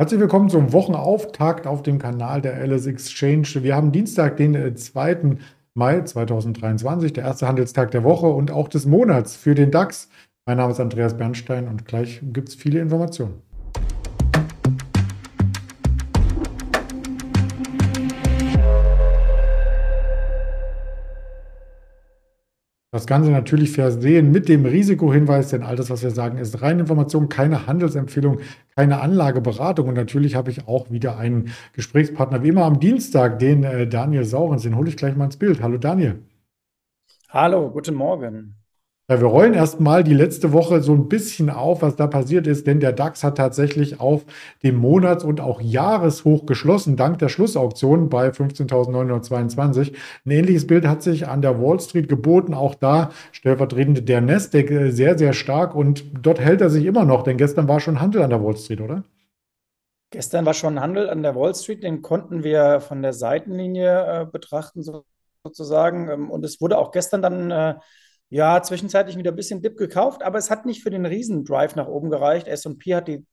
Herzlich willkommen zum Wochenauftakt auf dem Kanal der LS Exchange. Wir haben Dienstag, den 2. Äh, Mai 2023, der erste Handelstag der Woche und auch des Monats für den DAX. Mein Name ist Andreas Bernstein und gleich gibt es viele Informationen. Das Ganze natürlich versehen mit dem Risikohinweis, denn all das, was wir sagen, ist reine Information, keine Handelsempfehlung, keine Anlageberatung. Und natürlich habe ich auch wieder einen Gesprächspartner, wie immer am Dienstag, den äh, Daniel Saurens. Den hole ich gleich mal ins Bild. Hallo Daniel. Hallo, guten Morgen. Ja, wir rollen erstmal die letzte Woche so ein bisschen auf, was da passiert ist, denn der DAX hat tatsächlich auf dem Monats- und auch Jahreshoch geschlossen, dank der Schlussauktion bei 15.922. Ein ähnliches Bild hat sich an der Wall Street geboten, auch da stellvertretend der Nasdaq äh, sehr, sehr stark und dort hält er sich immer noch, denn gestern war schon Handel an der Wall Street, oder? Gestern war schon Handel an der Wall Street, den konnten wir von der Seitenlinie äh, betrachten sozusagen ähm, und es wurde auch gestern dann äh, ja, zwischenzeitlich wieder ein bisschen Dip gekauft, aber es hat nicht für den Riesendrive nach oben gereicht. S&P hat die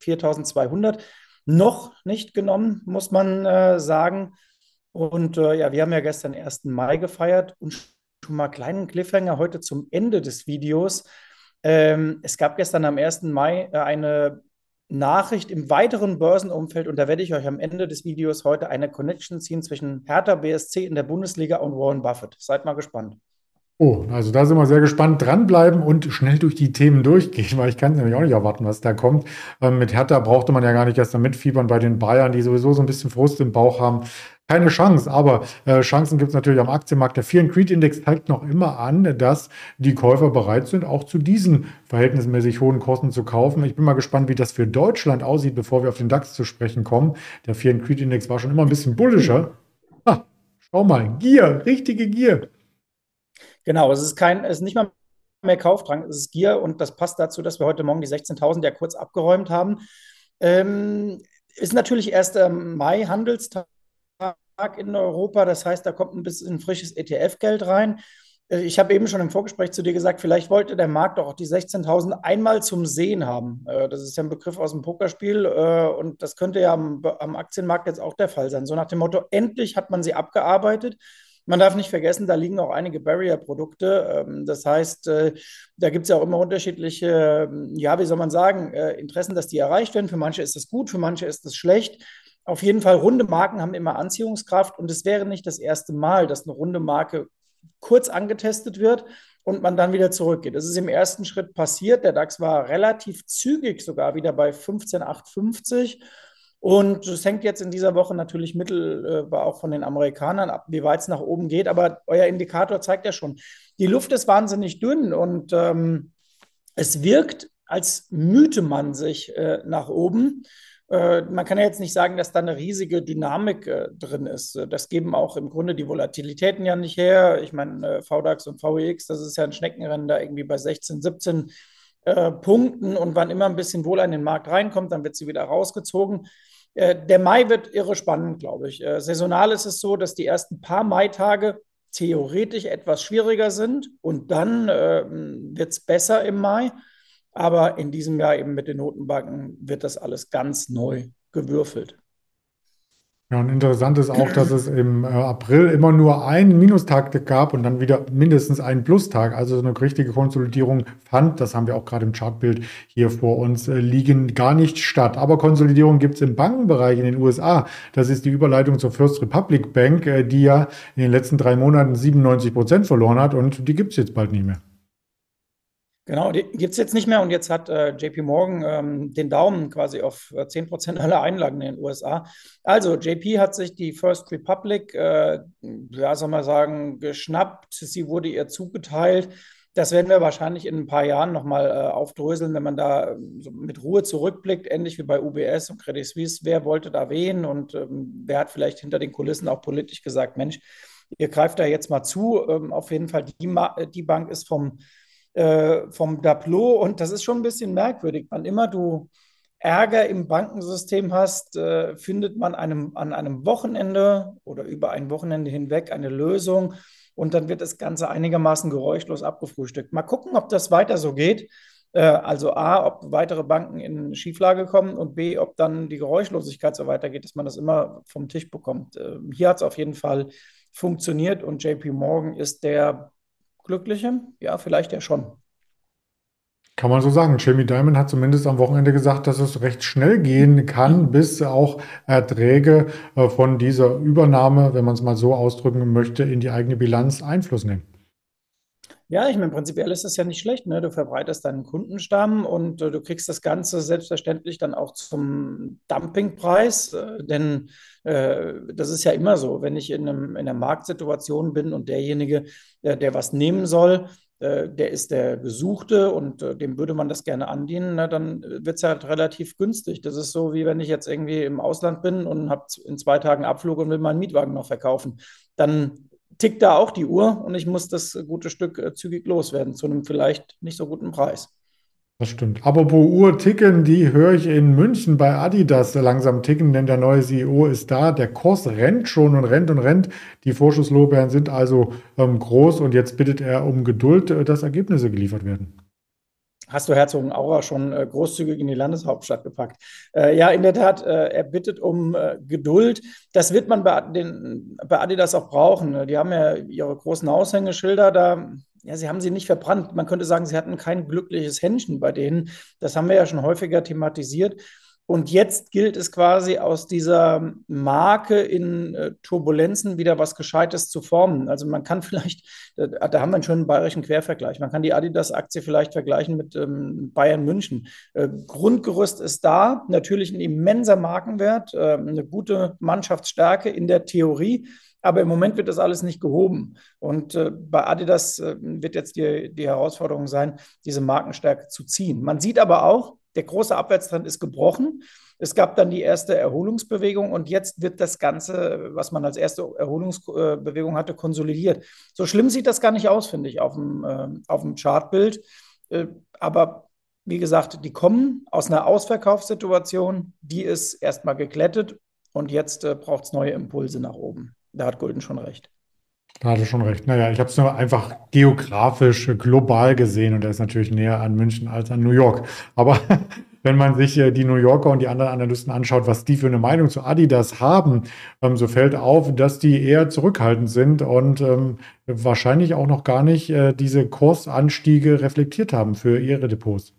4200 noch nicht genommen, muss man äh, sagen. Und äh, ja, wir haben ja gestern 1. Mai gefeiert und schon mal kleinen Cliffhanger heute zum Ende des Videos. Ähm, es gab gestern am 1. Mai äh, eine Nachricht im weiteren Börsenumfeld und da werde ich euch am Ende des Videos heute eine Connection ziehen zwischen Hertha BSC in der Bundesliga und Warren Buffett. Seid mal gespannt. Oh, also da sind wir sehr gespannt. Dranbleiben und schnell durch die Themen durchgehen, weil ich kann nämlich auch nicht erwarten, was da kommt. Ähm, mit Hertha brauchte man ja gar nicht erst mitfiebern bei den Bayern, die sowieso so ein bisschen Frust im Bauch haben. Keine Chance, aber äh, Chancen gibt es natürlich am Aktienmarkt. Der Fear Creed Index zeigt noch immer an, dass die Käufer bereit sind, auch zu diesen verhältnismäßig hohen Kosten zu kaufen. Ich bin mal gespannt, wie das für Deutschland aussieht, bevor wir auf den DAX zu sprechen kommen. Der Fear Creed Index war schon immer ein bisschen bullischer. Ah, schau mal, Gier, richtige Gier. Genau, es ist kein, es ist nicht mal mehr Kaufdrang, es ist Gier und das passt dazu, dass wir heute Morgen die 16.000 ja kurz abgeräumt haben. Ähm, ist natürlich erst ähm, Mai Handelstag in Europa, das heißt, da kommt ein bisschen frisches ETF-Geld rein. Äh, ich habe eben schon im Vorgespräch zu dir gesagt, vielleicht wollte der Markt doch auch die 16.000 einmal zum Sehen haben. Äh, das ist ja ein Begriff aus dem Pokerspiel äh, und das könnte ja am, am Aktienmarkt jetzt auch der Fall sein. So nach dem Motto, endlich hat man sie abgearbeitet. Man darf nicht vergessen, da liegen auch einige Barrier-Produkte. Ähm, das heißt, äh, da gibt es ja auch immer unterschiedliche, ähm, ja, wie soll man sagen, äh, Interessen, dass die erreicht werden. Für manche ist das gut, für manche ist das schlecht. Auf jeden Fall, runde Marken haben immer Anziehungskraft und es wäre nicht das erste Mal, dass eine runde Marke kurz angetestet wird und man dann wieder zurückgeht. Das ist im ersten Schritt passiert. Der DAX war relativ zügig sogar wieder bei 15,850 und es hängt jetzt in dieser Woche natürlich mittelbar auch von den Amerikanern ab, wie weit es nach oben geht. Aber euer Indikator zeigt ja schon, die Luft ist wahnsinnig dünn und ähm, es wirkt, als mühte man sich äh, nach oben. Äh, man kann ja jetzt nicht sagen, dass da eine riesige Dynamik äh, drin ist. Das geben auch im Grunde die Volatilitäten ja nicht her. Ich meine, äh, VDAX und VEX, das ist ja ein Schneckenrennen da irgendwie bei 16, 17 äh, Punkten. Und wann immer ein bisschen wohl an den Markt reinkommt, dann wird sie wieder rausgezogen. Äh, der Mai wird irre spannend, glaube ich. Äh, saisonal ist es so, dass die ersten paar Maitage theoretisch etwas schwieriger sind und dann äh, wird es besser im Mai. Aber in diesem Jahr eben mit den Notenbanken wird das alles ganz neu gewürfelt. Ja, und interessant ist auch, dass es im äh, April immer nur einen Minustag gab und dann wieder mindestens einen Plustag. Also so eine richtige Konsolidierung fand, das haben wir auch gerade im Chartbild hier vor uns äh, liegen, gar nicht statt. Aber Konsolidierung gibt es im Bankenbereich in den USA. Das ist die Überleitung zur First Republic Bank, äh, die ja in den letzten drei Monaten 97 Prozent verloren hat und die gibt es jetzt bald nicht mehr. Genau, die gibt es jetzt nicht mehr und jetzt hat äh, JP Morgan ähm, den Daumen quasi auf äh, 10% aller Einlagen in den USA. Also JP hat sich die First Republic, äh, ja, soll man sagen, geschnappt. Sie wurde ihr zugeteilt. Das werden wir wahrscheinlich in ein paar Jahren nochmal äh, aufdröseln, wenn man da ähm, so mit Ruhe zurückblickt, ähnlich wie bei UBS und Credit Suisse. Wer wollte da wen und ähm, wer hat vielleicht hinter den Kulissen auch politisch gesagt, Mensch, ihr greift da jetzt mal zu. Ähm, auf jeden Fall, die, die Bank ist vom äh, vom Daplot und das ist schon ein bisschen merkwürdig. Wann immer du Ärger im Bankensystem hast, äh, findet man einem, an einem Wochenende oder über ein Wochenende hinweg eine Lösung und dann wird das Ganze einigermaßen geräuschlos abgefrühstückt. Mal gucken, ob das weiter so geht. Äh, also A, ob weitere Banken in Schieflage kommen und B, ob dann die Geräuschlosigkeit so weitergeht, dass man das immer vom Tisch bekommt. Äh, hier hat es auf jeden Fall funktioniert und JP Morgan ist der Glückliche? Ja, vielleicht ja schon. Kann man so sagen. Jamie Dimon hat zumindest am Wochenende gesagt, dass es recht schnell gehen kann, bis auch Erträge äh, von dieser Übernahme, wenn man es mal so ausdrücken möchte, in die eigene Bilanz Einfluss nehmen. Ja, ich meine, prinzipiell ist das ja nicht schlecht, ne? Du verbreiterst deinen Kundenstamm und äh, du kriegst das Ganze selbstverständlich dann auch zum Dumpingpreis, äh, denn äh, das ist ja immer so, wenn ich in, einem, in einer Marktsituation bin und derjenige, der, der was nehmen soll, äh, der ist der Gesuchte und äh, dem würde man das gerne andienen, ne? dann wird es halt relativ günstig. Das ist so, wie wenn ich jetzt irgendwie im Ausland bin und habe in zwei Tagen Abflug und will meinen Mietwagen noch verkaufen. Dann tickt da auch die Uhr und ich muss das gute Stück äh, zügig loswerden zu einem vielleicht nicht so guten Preis. Das stimmt. Apropos Uhr ticken, die höre ich in München bei Adidas langsam ticken, denn der neue CEO ist da. Der Kurs rennt schon und rennt und rennt. Die Vorschusslorbeeren sind also ähm, groß und jetzt bittet er um Geduld, äh, dass Ergebnisse geliefert werden hast du Herzogenaurach schon äh, großzügig in die Landeshauptstadt gepackt. Äh, ja, in der Tat, äh, er bittet um äh, Geduld. Das wird man bei, den, bei Adidas auch brauchen. Ne? Die haben ja ihre großen Aushängeschilder da. Ja, sie haben sie nicht verbrannt. Man könnte sagen, sie hatten kein glückliches Händchen bei denen. Das haben wir ja schon häufiger thematisiert. Und jetzt gilt es quasi aus dieser Marke in äh, Turbulenzen wieder was Gescheites zu formen. Also man kann vielleicht, da, da haben wir einen schönen bayerischen Quervergleich, man kann die Adidas-Aktie vielleicht vergleichen mit ähm, Bayern München. Äh, Grundgerüst ist da, natürlich ein immenser Markenwert, äh, eine gute Mannschaftsstärke in der Theorie. Aber im Moment wird das alles nicht gehoben. Und äh, bei Adidas äh, wird jetzt die, die Herausforderung sein, diese Markenstärke zu ziehen. Man sieht aber auch, der große Abwärtstrend ist gebrochen. Es gab dann die erste Erholungsbewegung und jetzt wird das Ganze, was man als erste Erholungsbewegung hatte, konsolidiert. So schlimm sieht das gar nicht aus, finde ich, auf dem, äh, auf dem Chartbild. Äh, aber wie gesagt, die kommen aus einer Ausverkaufssituation, die ist erstmal geklettet und jetzt äh, braucht es neue Impulse nach oben. Da hat Gulden schon recht. Da hat er schon recht. Naja, ich habe es nur einfach geografisch, global gesehen und er ist natürlich näher an München als an New York. Aber wenn man sich äh, die New Yorker und die anderen Analysten anschaut, was die für eine Meinung zu Adidas haben, ähm, so fällt auf, dass die eher zurückhaltend sind und ähm, wahrscheinlich auch noch gar nicht äh, diese Kursanstiege reflektiert haben für ihre Depots.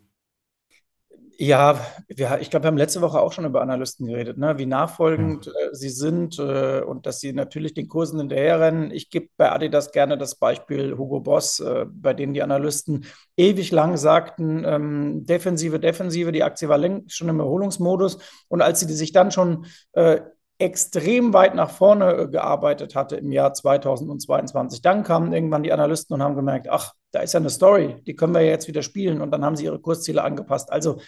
Ja, wir, ich glaube, wir haben letzte Woche auch schon über Analysten geredet, ne? wie nachfolgend ja. äh, sie sind äh, und dass sie natürlich den Kursen hinterherrennen. Ich gebe bei Adidas gerne das Beispiel Hugo Boss, äh, bei denen die Analysten ewig lang sagten, ähm, Defensive, Defensive, die Aktie war längst schon im Erholungsmodus und als sie sich dann schon äh, extrem weit nach vorne äh, gearbeitet hatte im Jahr 2022. Dann kamen irgendwann die Analysten und haben gemerkt, ach, da ist ja eine Story, die können wir jetzt wieder spielen und dann haben sie ihre Kursziele angepasst. Also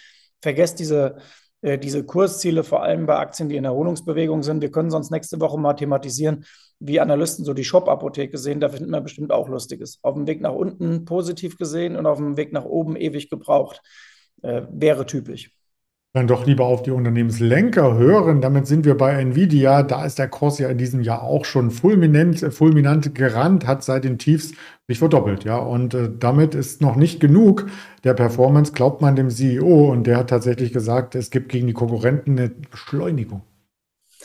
vergesst diese, äh, diese Kursziele, vor allem bei Aktien, die in Erholungsbewegung sind. Wir können sonst nächste Woche mal thematisieren, wie Analysten so die Shop-Apotheke sehen. Da finden wir bestimmt auch Lustiges. Auf dem Weg nach unten positiv gesehen und auf dem Weg nach oben ewig gebraucht. Äh, wäre typisch dann doch lieber auf die Unternehmenslenker hören. Damit sind wir bei Nvidia. Da ist der Kurs ja in diesem Jahr auch schon fulminant, fulminant gerannt, hat seit den Tiefs sich verdoppelt, ja. Und äh, damit ist noch nicht genug der Performance, glaubt man dem CEO. Und der hat tatsächlich gesagt, es gibt gegen die Konkurrenten eine Beschleunigung.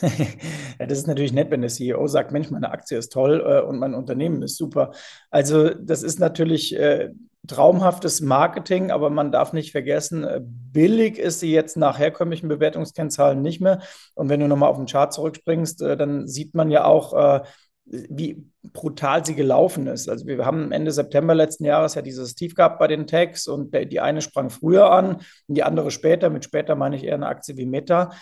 ja, das ist natürlich nett, wenn der CEO sagt, Mensch, meine Aktie ist toll äh, und mein Unternehmen ist super. Also das ist natürlich äh, traumhaftes Marketing, aber man darf nicht vergessen, äh, billig ist sie jetzt nach herkömmlichen Bewertungskennzahlen nicht mehr. Und wenn du nochmal auf den Chart zurückspringst, äh, dann sieht man ja auch, äh, wie brutal sie gelaufen ist. Also wir haben Ende September letzten Jahres ja dieses Tief gehabt bei den Tags und die eine sprang früher an und die andere später. Mit später meine ich eher eine Aktie wie Meta.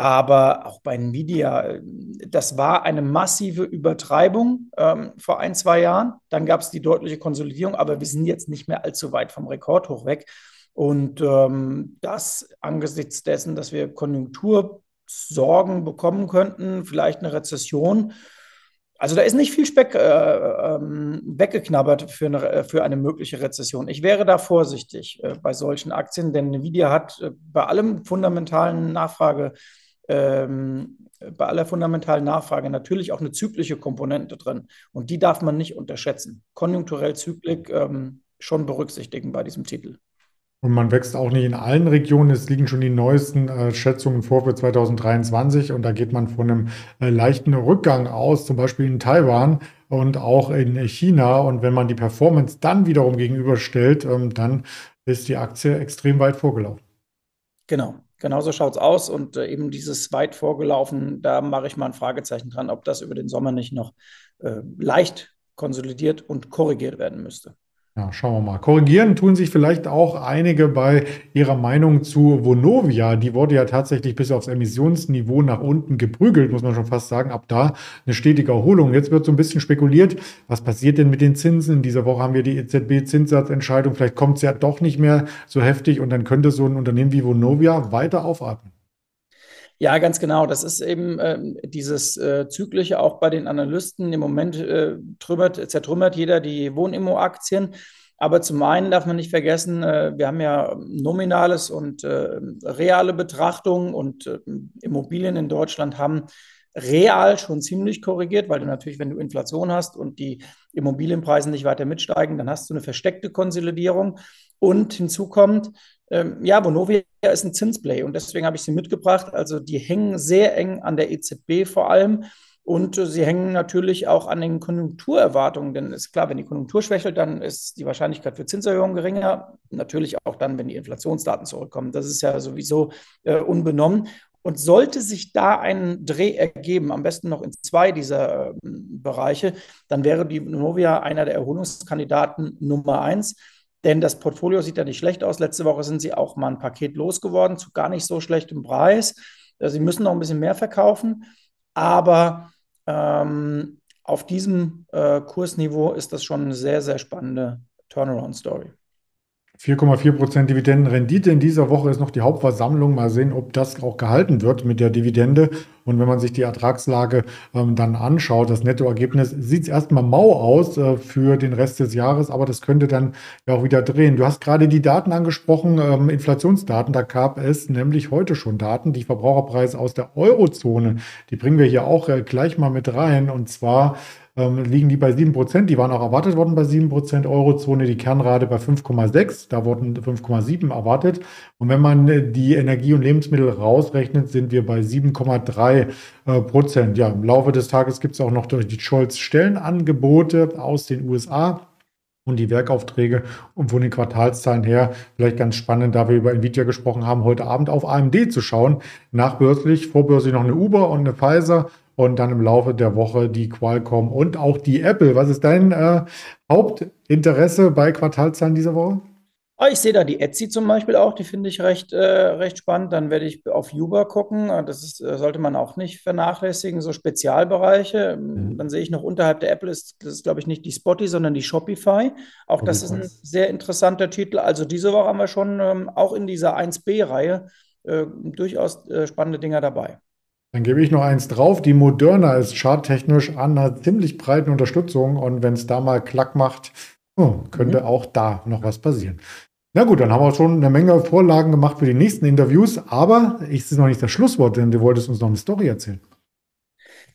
Aber auch bei Nvidia, das war eine massive Übertreibung ähm, vor ein, zwei Jahren. Dann gab es die deutliche Konsolidierung, aber wir sind jetzt nicht mehr allzu weit vom Rekordhoch weg. Und ähm, das angesichts dessen, dass wir Konjunktursorgen bekommen könnten, vielleicht eine Rezession. Also da ist nicht viel Speck äh, ähm, weggeknabbert für eine, für eine mögliche Rezession. Ich wäre da vorsichtig äh, bei solchen Aktien, denn Nvidia hat äh, bei allem fundamentalen Nachfrage ähm, bei aller fundamentalen Nachfrage natürlich auch eine zyklische Komponente drin. Und die darf man nicht unterschätzen. Konjunkturell Zyklik ähm, schon berücksichtigen bei diesem Titel. Und man wächst auch nicht in allen Regionen. Es liegen schon die neuesten äh, Schätzungen vor für 2023 und da geht man von einem äh, leichten Rückgang aus, zum Beispiel in Taiwan und auch in China. Und wenn man die Performance dann wiederum gegenüberstellt, ähm, dann ist die Aktie extrem weit vorgelaufen. Genau, genau so schaut es aus. Und äh, eben dieses weit vorgelaufen, da mache ich mal ein Fragezeichen dran, ob das über den Sommer nicht noch äh, leicht konsolidiert und korrigiert werden müsste. Ja, schauen wir mal. Korrigieren tun sich vielleicht auch einige bei ihrer Meinung zu Vonovia. Die wurde ja tatsächlich bis aufs Emissionsniveau nach unten geprügelt, muss man schon fast sagen. Ab da eine stetige Erholung. Jetzt wird so ein bisschen spekuliert, was passiert denn mit den Zinsen? In dieser Woche haben wir die EZB-Zinssatzentscheidung. Vielleicht kommt es ja doch nicht mehr so heftig und dann könnte so ein Unternehmen wie Vonovia weiter aufatmen. Ja, ganz genau. Das ist eben äh, dieses äh, Zyklische auch bei den Analysten. Im Moment äh, trümmert, zertrümmert jeder die Wohnimmo-Aktien. Aber zum einen darf man nicht vergessen, äh, wir haben ja nominales und äh, reale Betrachtung und äh, Immobilien in Deutschland haben real schon ziemlich korrigiert, weil du natürlich, wenn du Inflation hast und die Immobilienpreise nicht weiter mitsteigen, dann hast du eine versteckte Konsolidierung. Und hinzu kommt, ähm, ja, Vonovia ist ein Zinsplay und deswegen habe ich sie mitgebracht. Also die hängen sehr eng an der EZB vor allem. Und sie hängen natürlich auch an den Konjunkturerwartungen, denn ist klar, wenn die Konjunktur schwächelt, dann ist die Wahrscheinlichkeit für Zinserhöhungen geringer. Natürlich auch dann, wenn die Inflationsdaten zurückkommen. Das ist ja sowieso äh, unbenommen. Und sollte sich da ein Dreh ergeben, am besten noch in zwei dieser äh, Bereiche, dann wäre die Novia einer der Erholungskandidaten Nummer eins. Denn das Portfolio sieht ja nicht schlecht aus. Letzte Woche sind sie auch mal ein Paket losgeworden zu gar nicht so schlechtem Preis. Also sie müssen noch ein bisschen mehr verkaufen, aber ähm, auf diesem äh, Kursniveau ist das schon eine sehr, sehr spannende Turnaround-Story. 4,4% Dividendenrendite in dieser Woche ist noch die Hauptversammlung. Mal sehen, ob das auch gehalten wird mit der Dividende. Und wenn man sich die Ertragslage ähm, dann anschaut, das Nettoergebnis sieht es erstmal mau aus äh, für den Rest des Jahres, aber das könnte dann ja auch wieder drehen. Du hast gerade die Daten angesprochen, ähm, Inflationsdaten. Da gab es nämlich heute schon Daten, die Verbraucherpreise aus der Eurozone. Die bringen wir hier auch äh, gleich mal mit rein. Und zwar ähm, liegen die bei 7%. Die waren auch erwartet worden bei 7%. Eurozone, die Kernrate bei 5,6. Da wurden 5,7 erwartet. Und wenn man äh, die Energie- und Lebensmittel rausrechnet, sind wir bei 7,3 äh, Prozent. Ja, im Laufe des Tages gibt es auch noch durch die Scholz Stellenangebote aus den USA und die Werkaufträge und von den Quartalszahlen her vielleicht ganz spannend, da wir über Nvidia gesprochen haben, heute Abend auf AMD zu schauen. Nachbörslich, vorbörslich noch eine Uber und eine Pfizer und dann im Laufe der Woche die Qualcomm und auch die Apple. Was ist dein äh, Hauptinteresse bei Quartalzahlen dieser Woche? Oh, ich sehe da die Etsy zum Beispiel auch, die finde ich recht, äh, recht spannend. Dann werde ich auf Uber gucken. Das ist, äh, sollte man auch nicht vernachlässigen, so Spezialbereiche. Mhm. Dann sehe ich noch unterhalb der Apple ist, das ist, glaube ich, nicht die Spotty, sondern die Shopify. Auch das ist ein sehr interessanter Titel. Also diese Woche haben wir schon ähm, auch in dieser 1B-Reihe äh, durchaus äh, spannende Dinger dabei. Dann gebe ich noch eins drauf. Die Moderna ist charttechnisch an einer ziemlich breiten Unterstützung und wenn es da mal Klack macht, oh, könnte mhm. auch da noch was passieren. Na gut, dann haben wir schon eine Menge Vorlagen gemacht für die nächsten Interviews, aber es ist noch nicht das Schlusswort, denn du wolltest uns noch eine Story erzählen.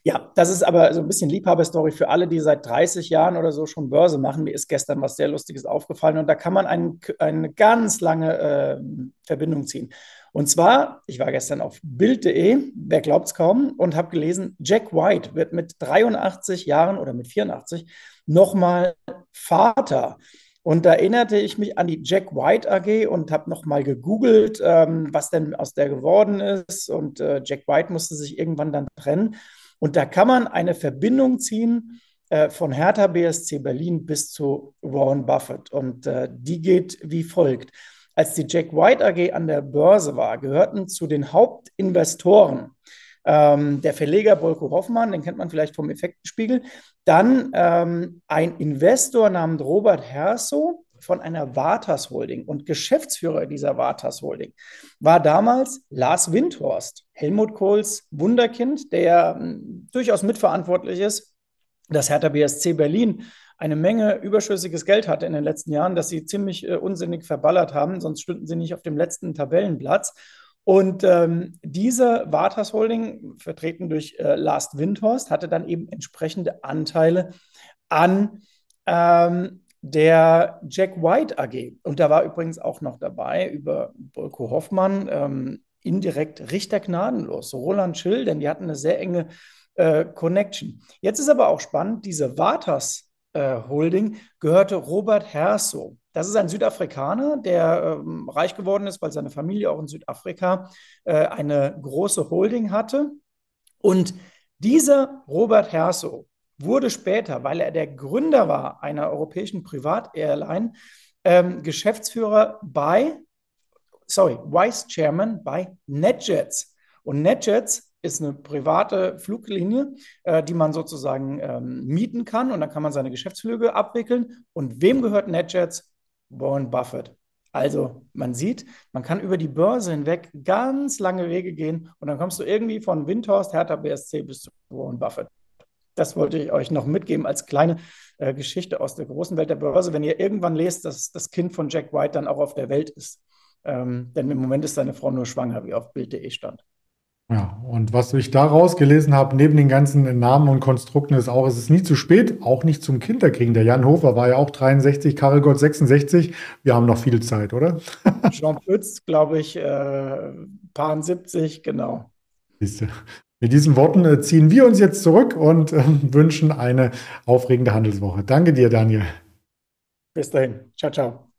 Ja, das ist aber so ein bisschen Liebhaberstory für alle, die seit 30 Jahren oder so schon Börse machen. Mir ist gestern was sehr Lustiges aufgefallen und da kann man ein, eine ganz lange äh, Verbindung ziehen. Und zwar, ich war gestern auf Bild.de, wer glaubt es kaum, und habe gelesen, Jack White wird mit 83 Jahren oder mit 84 nochmal Vater. Und da erinnerte ich mich an die Jack White AG und habe nochmal gegoogelt, ähm, was denn aus der geworden ist. Und äh, Jack White musste sich irgendwann dann trennen. Und da kann man eine Verbindung ziehen äh, von Hertha BSC Berlin bis zu Warren Buffett. Und äh, die geht wie folgt. Als die Jack White AG an der Börse war, gehörten zu den Hauptinvestoren ähm, der Verleger Bolko Hoffmann, den kennt man vielleicht vom Effektenspiegel, dann ähm, ein Investor namens Robert Herso von einer Vartas Holding und Geschäftsführer dieser Vartas Holding war damals Lars Windhorst, Helmut Kohls Wunderkind, der äh, durchaus mitverantwortlich ist, dass Hertha BSC Berlin eine Menge überschüssiges Geld hatte in den letzten Jahren, das sie ziemlich äh, unsinnig verballert haben, sonst stünden sie nicht auf dem letzten Tabellenplatz. Und ähm, diese Vartas Holding, vertreten durch äh, Last Windhorst, hatte dann eben entsprechende Anteile an ähm, der Jack White AG. Und da war übrigens auch noch dabei über Bolko Hoffmann, ähm, indirekt Richter gnadenlos, Roland Schill, denn die hatten eine sehr enge äh, Connection. Jetzt ist aber auch spannend, diese Vatas äh, Holding gehörte Robert Herso. Das ist ein Südafrikaner, der ähm, reich geworden ist, weil seine Familie auch in Südafrika äh, eine große Holding hatte. Und dieser Robert Herso wurde später, weil er der Gründer war einer europäischen Privat-Airline, ähm, Geschäftsführer bei, sorry, Vice Chairman bei NetJets. Und NetJets ist eine private Fluglinie, äh, die man sozusagen ähm, mieten kann und dann kann man seine Geschäftsflüge abwickeln. Und wem gehört NetJets? Warren Buffett. Also man sieht, man kann über die Börse hinweg ganz lange Wege gehen und dann kommst du irgendwie von Windhorst, Hertha BSC bis zu Warren Buffett. Das wollte ich euch noch mitgeben als kleine äh, Geschichte aus der großen Welt der Börse. Wenn ihr irgendwann lest, dass das Kind von Jack White dann auch auf der Welt ist. Ähm, denn im Moment ist seine Frau nur schwanger, wie auf Bild.de stand. Ja, und was ich daraus gelesen habe, neben den ganzen Namen und Konstrukten, ist auch, es ist nie zu spät, auch nicht zum Kinderkriegen. Der Jan Hofer war ja auch 63, Karel Gott 66. Wir haben noch viel Zeit, oder? Jean Pütz, glaube ich, äh, paar 70, genau. Mit diesen Worten äh, ziehen wir uns jetzt zurück und äh, wünschen eine aufregende Handelswoche. Danke dir, Daniel. Bis dahin. Ciao, ciao.